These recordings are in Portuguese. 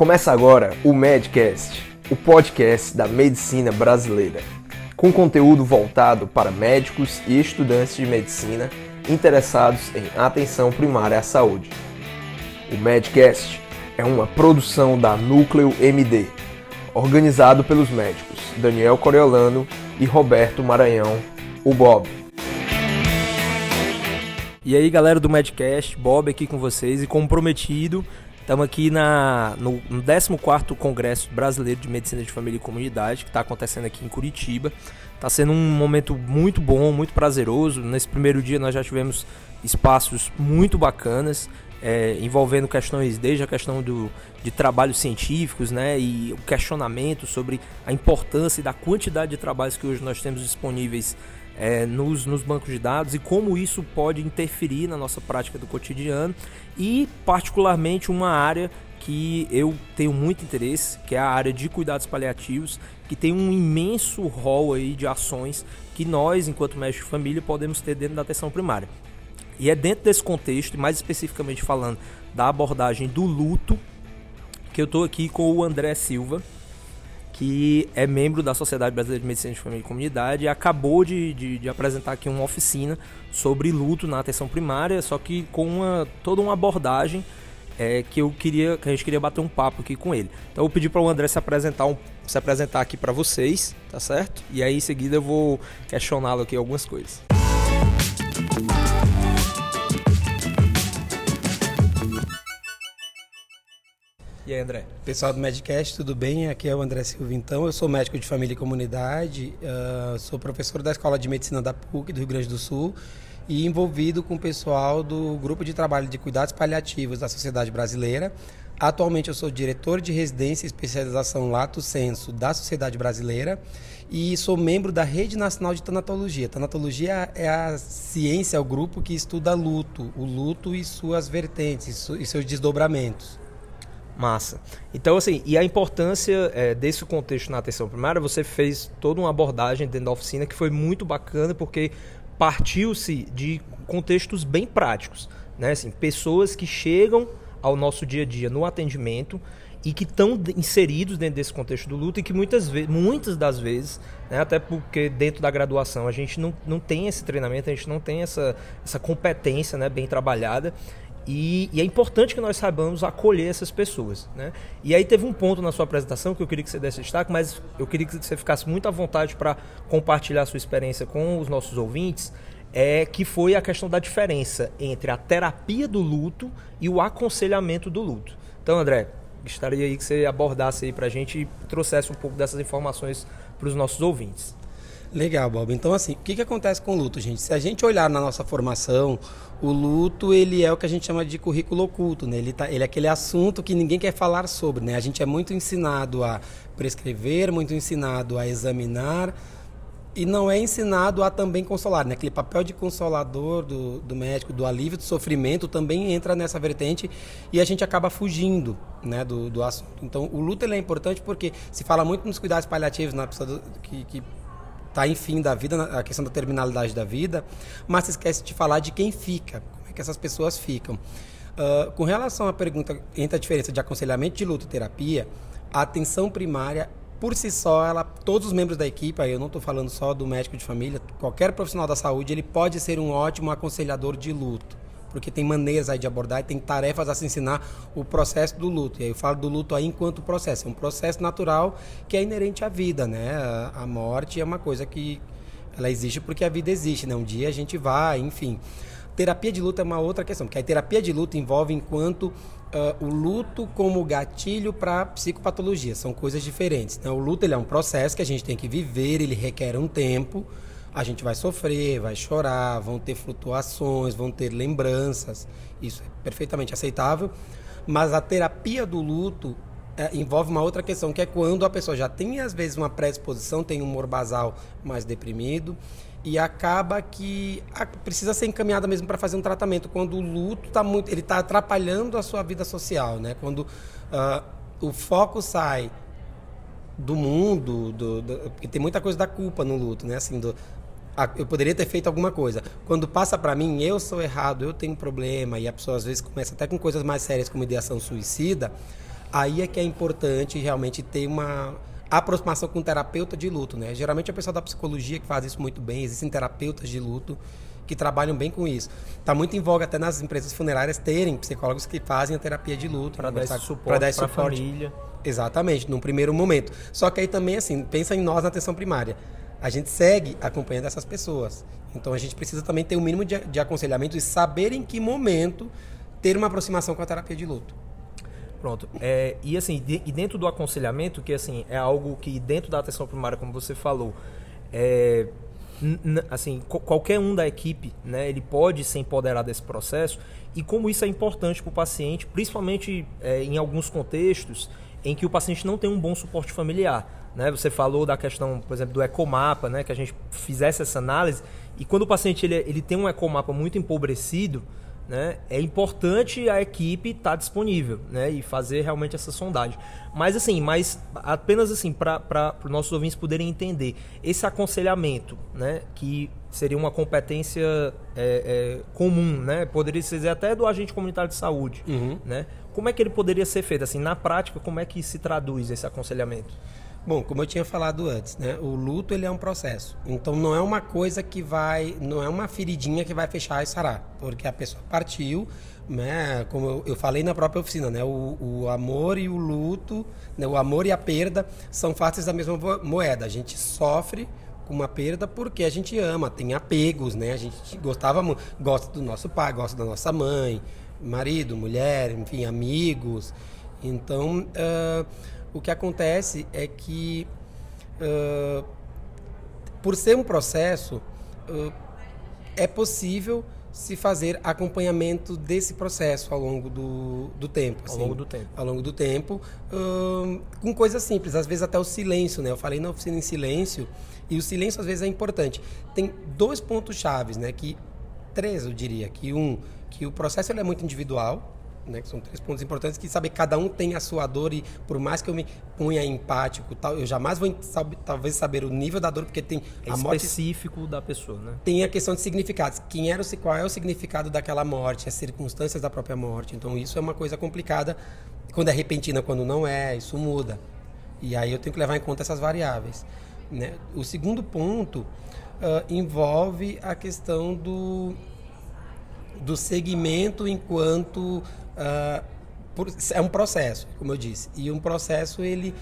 Começa agora o Medcast, o podcast da medicina brasileira, com conteúdo voltado para médicos e estudantes de medicina interessados em atenção primária à saúde. O Medcast é uma produção da Núcleo MD, organizado pelos médicos Daniel Coriolano e Roberto Maranhão, o Bob. E aí, galera do Medcast, Bob aqui com vocês e como prometido, estamos aqui na, no, no 14º Congresso Brasileiro de Medicina de Família e Comunidade, que está acontecendo aqui em Curitiba. Está sendo um momento muito bom, muito prazeroso. Nesse primeiro dia nós já tivemos espaços muito bacanas, é, envolvendo questões desde a questão do, de trabalhos científicos, né, e o questionamento sobre a importância e da quantidade de trabalhos que hoje nós temos disponíveis é, nos, nos bancos de dados e como isso pode interferir na nossa prática do cotidiano e particularmente uma área que eu tenho muito interesse, que é a área de cuidados paliativos, que tem um imenso rol aí de ações que nós, enquanto médico de família, podemos ter dentro da atenção primária. E é dentro desse contexto, mais especificamente falando da abordagem do luto, que eu estou aqui com o André Silva, que é membro da Sociedade Brasileira de Medicina de Família e Comunidade e acabou de, de, de, apresentar aqui uma oficina sobre luto na atenção primária, só que com uma, toda uma abordagem é, que eu queria, que a gente queria bater um papo aqui com ele. Então eu pedi para o André se apresentar, um, se apresentar aqui para vocês, tá certo? E aí em seguida eu vou questioná-lo aqui algumas coisas. E aí, André? Pessoal do Medcast, tudo bem? Aqui é o André Silva, então. Eu sou médico de família e comunidade, uh, sou professor da Escola de Medicina da PUC do Rio Grande do Sul e envolvido com o pessoal do Grupo de Trabalho de Cuidados Paliativos da Sociedade Brasileira. Atualmente eu sou diretor de residência e especialização Lato Senso da Sociedade Brasileira e sou membro da Rede Nacional de Tanatologia. Tanatologia é a ciência, é o grupo que estuda luto, o luto e suas vertentes e seus desdobramentos. Massa. Então, assim, e a importância é, desse contexto na atenção primária, você fez toda uma abordagem dentro da oficina que foi muito bacana, porque partiu-se de contextos bem práticos. Né? Assim, pessoas que chegam ao nosso dia a dia no atendimento e que estão inseridos dentro desse contexto do luto e que muitas, vezes, muitas das vezes, né, até porque dentro da graduação a gente não, não tem esse treinamento, a gente não tem essa, essa competência né, bem trabalhada e, e, é importante que nós saibamos acolher essas pessoas. Né? E aí teve um ponto na sua apresentação que eu queria que você desse destaque, mas eu queria que você ficasse muito à vontade para compartilhar a sua experiência com os nossos ouvintes, é que foi a questão da diferença entre a terapia do luto e o aconselhamento do luto. Então, André, gostaria aí que você abordasse aí para a gente e trouxesse um pouco dessas informações para os nossos ouvintes. Legal, Bob. Então, assim, o que, que acontece com o luto, gente? Se a gente olhar na nossa formação, o luto, ele é o que a gente chama de currículo oculto, né? Ele, tá, ele é aquele assunto que ninguém quer falar sobre, né? A gente é muito ensinado a prescrever, muito ensinado a examinar, e não é ensinado a também consolar, né? Aquele papel de consolador do, do médico, do alívio do sofrimento, também entra nessa vertente e a gente acaba fugindo, né, do, do assunto. Então, o luto ele é importante porque se fala muito nos cuidados paliativos, na pessoa que, que está em fim da vida, a questão da terminalidade da vida, mas se esquece de falar de quem fica, como é que essas pessoas ficam. Uh, com relação à pergunta entre a diferença de aconselhamento de luto e terapia, a atenção primária, por si só, ela, todos os membros da equipe, aí eu não estou falando só do médico de família, qualquer profissional da saúde, ele pode ser um ótimo aconselhador de luto porque tem maneiras aí de abordar e tem tarefas a se ensinar o processo do luto. E aí eu falo do luto aí enquanto processo. É um processo natural que é inerente à vida, né? A morte é uma coisa que ela existe porque a vida existe, né? Um dia a gente vai, enfim. Terapia de luto é uma outra questão, porque a terapia de luto envolve enquanto uh, o luto como gatilho para psicopatologia. São coisas diferentes. Né? O luto ele é um processo que a gente tem que viver, ele requer um tempo a gente vai sofrer, vai chorar, vão ter flutuações, vão ter lembranças. Isso é perfeitamente aceitável. Mas a terapia do luto é, envolve uma outra questão, que é quando a pessoa já tem, às vezes, uma predisposição, tem um humor basal mais deprimido, e acaba que precisa ser encaminhada mesmo para fazer um tratamento. Quando o luto está muito. ele está atrapalhando a sua vida social, né? Quando uh, o foco sai do mundo, do, do, porque tem muita coisa da culpa no luto, né? Assim, do, eu poderia ter feito alguma coisa. Quando passa para mim, eu sou errado, eu tenho problema, e a pessoa às vezes começa até com coisas mais sérias como ideação suicida, Aí é que é importante realmente ter uma aproximação com o terapeuta de luto, né? Geralmente é o pessoal da psicologia que faz isso muito bem, existem terapeutas de luto que trabalham bem com isso. Está muito em voga até nas empresas funerárias terem psicólogos que fazem a terapia de luto. Para dar, esse suporte para a família. Exatamente, num primeiro momento. Só que aí também, assim, pensa em nós na atenção primária. A gente segue acompanhando essas pessoas. Então a gente precisa também ter o um mínimo de, de aconselhamento e saber em que momento ter uma aproximação com a terapia de luto. Pronto. É, e assim, de, e dentro do aconselhamento, que assim, é algo que dentro da atenção primária, como você falou, é, assim, qualquer um da equipe, né, ele pode se empoderar desse processo e como isso é importante para o paciente, principalmente é, em alguns contextos em que o paciente não tem um bom suporte familiar. Né? Você falou da questão, por exemplo, do ecomapa, né, que a gente fizesse essa análise e quando o paciente ele, ele tem um ecomapa muito empobrecido, né, é importante a equipe estar tá disponível né, e fazer realmente essa sondagem. Mas assim, mas apenas assim para os nossos ouvintes poderem entender esse aconselhamento, né, que seria uma competência é, é, comum, né, poderia ser até do agente comunitário de saúde, uhum. né? Como é que ele poderia ser feito assim na prática? Como é que se traduz esse aconselhamento? Bom, como eu tinha falado antes, né, o luto ele é um processo. Então não é uma coisa que vai, não é uma feridinha que vai fechar e sarar, porque a pessoa partiu, né, como eu, eu falei na própria oficina, né, o, o, amor e o luto, né, o amor e a perda são faces da mesma moeda. A gente sofre com uma perda porque a gente ama, tem apegos, né? A gente gostava, gosta do nosso pai, gosta da nossa mãe, marido, mulher, enfim, amigos. Então uh, o que acontece é que, uh, por ser um processo, uh, é possível se fazer acompanhamento desse processo ao longo do, do tempo. Assim, ao longo do tempo. Ao longo do tempo, com coisas simples, às vezes até o silêncio, né? Eu falei na oficina em silêncio, e o silêncio às vezes é importante. Tem dois pontos chaves, né? Que, três eu diria, que um, que o processo ele é muito individual, né, que são três pontos importantes, que sabe cada um tem a sua dor e por mais que eu me ponha empático, tal, eu jamais vou sabe, talvez saber o nível da dor porque tem é a morte específico da pessoa, né? Tem a questão de significados, quem era o qual é o significado daquela morte, as circunstâncias da própria morte. Então isso é uma coisa complicada quando é repentina, quando não é, isso muda. E aí eu tenho que levar em conta essas variáveis, né? O segundo ponto uh, envolve a questão do do segmento enquanto uh, por, é um processo, como eu disse. E um processo, ele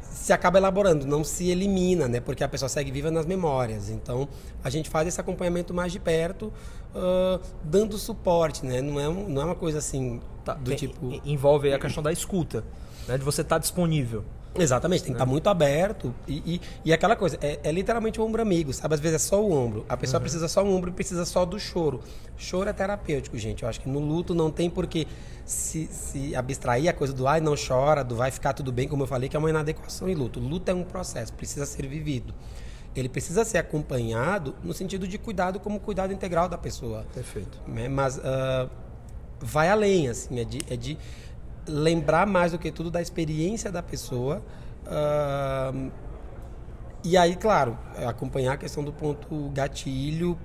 se acaba elaborando, não se elimina, né? Porque a pessoa segue viva nas memórias. Então, a gente faz esse acompanhamento mais de perto, uh, dando suporte, né? Não é, um, não é uma coisa assim tá, do tem, tipo... Envolve a questão da escuta, né? De você estar tá disponível. Exatamente, tem que estar tá muito aberto. E, e, e, aquela coisa, é, é, literalmente o ombro amigo, sabe? Às vezes é só o ombro. A pessoa uhum. precisa só o ombro e precisa só do choro. Choro é terapêutico, gente. Eu acho que no luto não tem por que se, se abstrair a coisa do ai, não chora, do vai ficar tudo bem, como eu falei, que é uma inadequação em luto. Luto é um processo, precisa ser vivido. Ele precisa ser acompanhado no sentido de cuidado como cuidado integral da pessoa. Perfeito. Né? Mas uh, vai além, assim, é de, é de lembrar mais do que tudo da experiência da pessoa. Uh, e aí, claro, acompanhar a questão do ponto gatilho,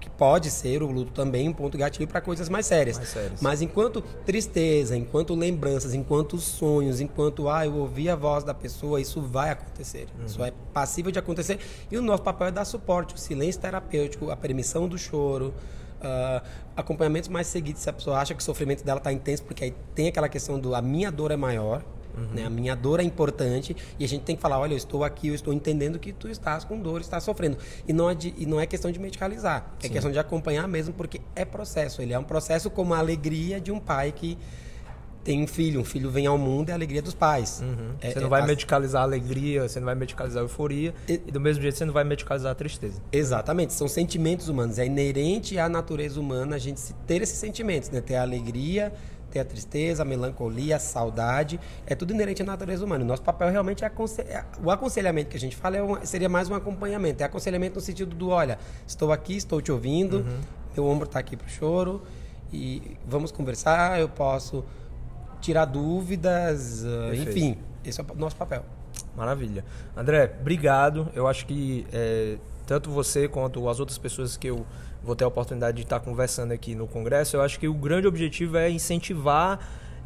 que pode ser o luto também um ponto gatilho para coisas mais sérias. mais sérias. Mas enquanto tristeza, enquanto lembranças, enquanto sonhos, enquanto ah, eu ouvi a voz da pessoa, isso vai acontecer. Uhum. Isso é passível de acontecer. E o nosso papel é dar suporte, o silêncio terapêutico, a permissão do choro. Uh, acompanhamentos mais seguidos, se a pessoa acha que o sofrimento dela está intenso, porque aí tem aquela questão do a minha dor é maior, uhum. né? a minha dor é importante, e a gente tem que falar, olha, eu estou aqui, eu estou entendendo que tu estás com dor, estás sofrendo. E não é, de, e não é questão de medicalizar, é Sim. questão de acompanhar mesmo, porque é processo. Ele é um processo como a alegria de um pai que tem um filho, um filho vem ao mundo é a alegria dos pais. Uhum. É, você não é, vai medicalizar a alegria, você não vai medicalizar a euforia, e, e, do mesmo jeito você não vai medicalizar a tristeza. Exatamente, são sentimentos humanos. É inerente à natureza humana a gente ter esses sentimentos, né? Ter a alegria, ter a tristeza, a melancolia, a saudade, é tudo inerente à natureza humana. O nosso papel realmente é, é o aconselhamento que a gente fala é um, seria mais um acompanhamento. É aconselhamento no sentido do, olha, estou aqui, estou te ouvindo, uhum. meu ombro está aqui para o choro e vamos conversar, eu posso tirar dúvidas, uh, enfim, esse é o nosso papel. Maravilha. André, obrigado. Eu acho que é, tanto você quanto as outras pessoas que eu vou ter a oportunidade de estar conversando aqui no Congresso, eu acho que o grande objetivo é incentivar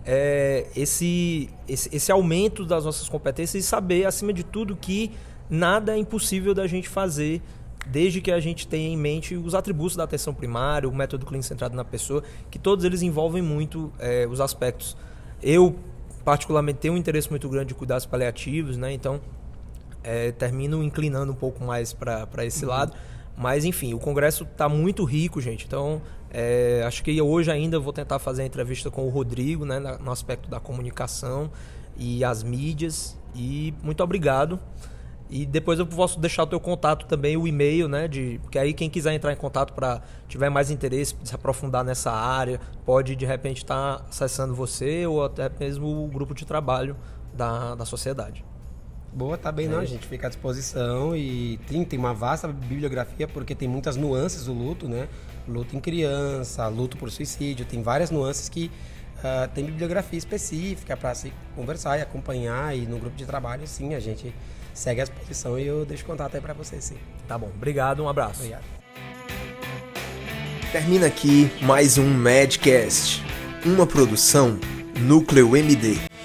é, esse, esse, esse aumento das nossas competências e saber, acima de tudo, que nada é impossível da gente fazer desde que a gente tenha em mente os atributos da atenção primária, o método clínico centrado na pessoa, que todos eles envolvem muito é, os aspectos. Eu, particularmente, tenho um interesse muito grande de cuidados paliativos, né? Então, é, termino inclinando um pouco mais para esse uhum. lado. Mas, enfim, o congresso está muito rico, gente. Então, é, acho que hoje ainda vou tentar fazer a entrevista com o Rodrigo, né, no aspecto da comunicação e as mídias. E muito obrigado. E depois eu posso deixar o teu contato também, o e-mail, né? De, porque aí quem quiser entrar em contato para tiver mais interesse, se aprofundar nessa área, pode de repente estar tá acessando você ou até mesmo o grupo de trabalho da, da sociedade. Boa, tá bem, é. não. A gente fica à disposição e tem, tem uma vasta bibliografia, porque tem muitas nuances do luto, né? Luto em criança, luto por suicídio, tem várias nuances que uh, tem bibliografia específica para se conversar e acompanhar. E no grupo de trabalho, sim, a gente segue a exposição e eu deixo contato aí para você, sim. Tá bom. Obrigado, um abraço. Obrigado. Termina aqui mais um Madcast, uma produção Núcleo MD.